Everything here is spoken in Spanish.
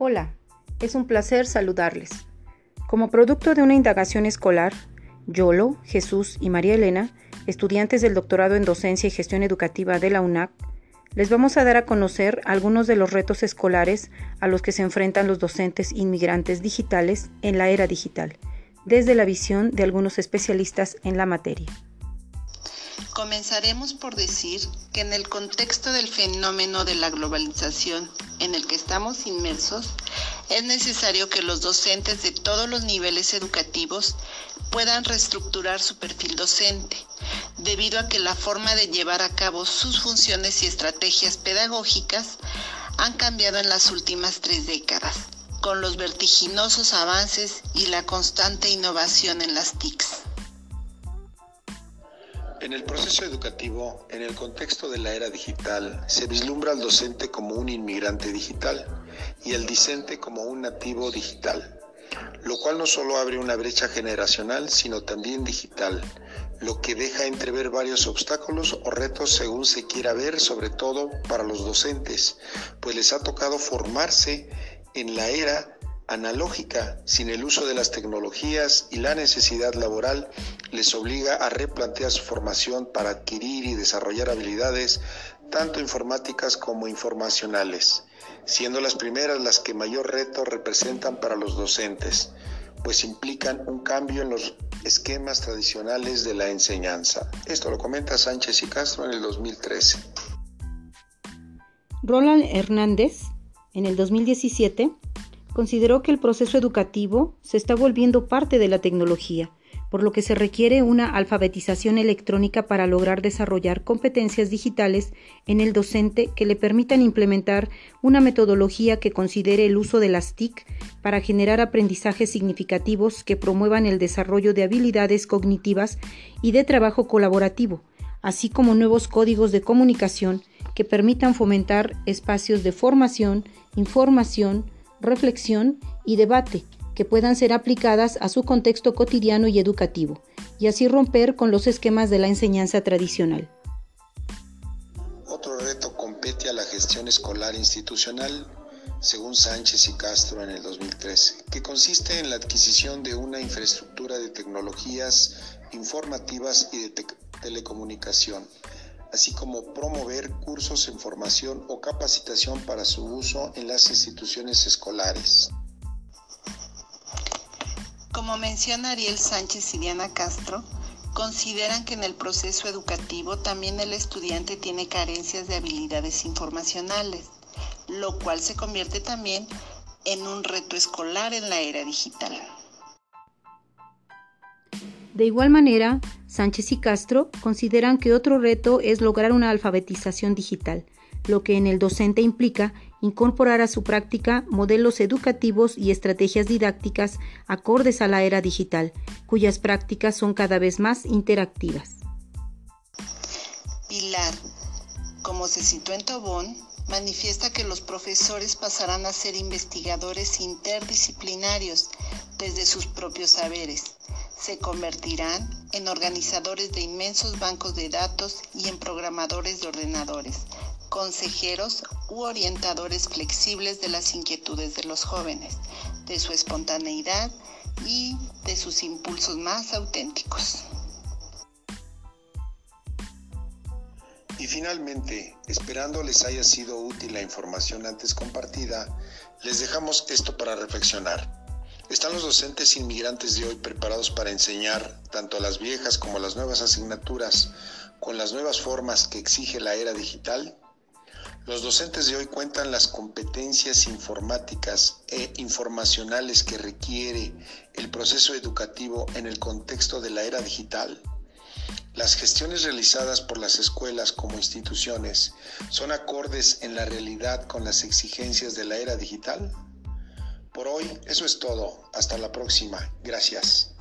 Hola, es un placer saludarles. Como producto de una indagación escolar, Yolo, Jesús y María Elena, estudiantes del doctorado en docencia y gestión educativa de la UNAC, les vamos a dar a conocer algunos de los retos escolares a los que se enfrentan los docentes inmigrantes digitales en la era digital, desde la visión de algunos especialistas en la materia. Comenzaremos por decir que en el contexto del fenómeno de la globalización en el que estamos inmersos, es necesario que los docentes de todos los niveles educativos puedan reestructurar su perfil docente, debido a que la forma de llevar a cabo sus funciones y estrategias pedagógicas han cambiado en las últimas tres décadas, con los vertiginosos avances y la constante innovación en las TICs. En el proceso educativo, en el contexto de la era digital, se vislumbra al docente como un inmigrante digital y al discente como un nativo digital, lo cual no solo abre una brecha generacional, sino también digital, lo que deja entrever varios obstáculos o retos según se quiera ver, sobre todo para los docentes, pues les ha tocado formarse en la era analógica, sin el uso de las tecnologías y la necesidad laboral les obliga a replantear su formación para adquirir y desarrollar habilidades tanto informáticas como informacionales, siendo las primeras las que mayor reto representan para los docentes, pues implican un cambio en los esquemas tradicionales de la enseñanza. Esto lo comenta Sánchez y Castro en el 2013. Roland Hernández, en el 2017, consideró que el proceso educativo se está volviendo parte de la tecnología, por lo que se requiere una alfabetización electrónica para lograr desarrollar competencias digitales en el docente que le permitan implementar una metodología que considere el uso de las TIC para generar aprendizajes significativos que promuevan el desarrollo de habilidades cognitivas y de trabajo colaborativo, así como nuevos códigos de comunicación que permitan fomentar espacios de formación, información, reflexión y debate que puedan ser aplicadas a su contexto cotidiano y educativo, y así romper con los esquemas de la enseñanza tradicional. Otro reto compete a la gestión escolar institucional, según Sánchez y Castro en el 2013, que consiste en la adquisición de una infraestructura de tecnologías informativas y de telecomunicación, así como promover cursos en formación o capacitación para su uso en las instituciones escolares. Como menciona Ariel Sánchez y Diana Castro, consideran que en el proceso educativo también el estudiante tiene carencias de habilidades informacionales, lo cual se convierte también en un reto escolar en la era digital. De igual manera, Sánchez y Castro consideran que otro reto es lograr una alfabetización digital, lo que en el docente implica incorporar a su práctica modelos educativos y estrategias didácticas acordes a la era digital, cuyas prácticas son cada vez más interactivas. Pilar, como se citó en Tobón, manifiesta que los profesores pasarán a ser investigadores interdisciplinarios desde sus propios saberes se convertirán en organizadores de inmensos bancos de datos y en programadores de ordenadores, consejeros u orientadores flexibles de las inquietudes de los jóvenes, de su espontaneidad y de sus impulsos más auténticos. Y finalmente, esperando les haya sido útil la información antes compartida, les dejamos esto para reflexionar. ¿Están los docentes inmigrantes de hoy preparados para enseñar tanto a las viejas como las nuevas asignaturas con las nuevas formas que exige la era digital? Los docentes de hoy cuentan las competencias informáticas e informacionales que requiere el proceso educativo en el contexto de la era digital. Las gestiones realizadas por las escuelas como instituciones son acordes en la realidad con las exigencias de la era digital. Por hoy eso es todo. Hasta la próxima. Gracias.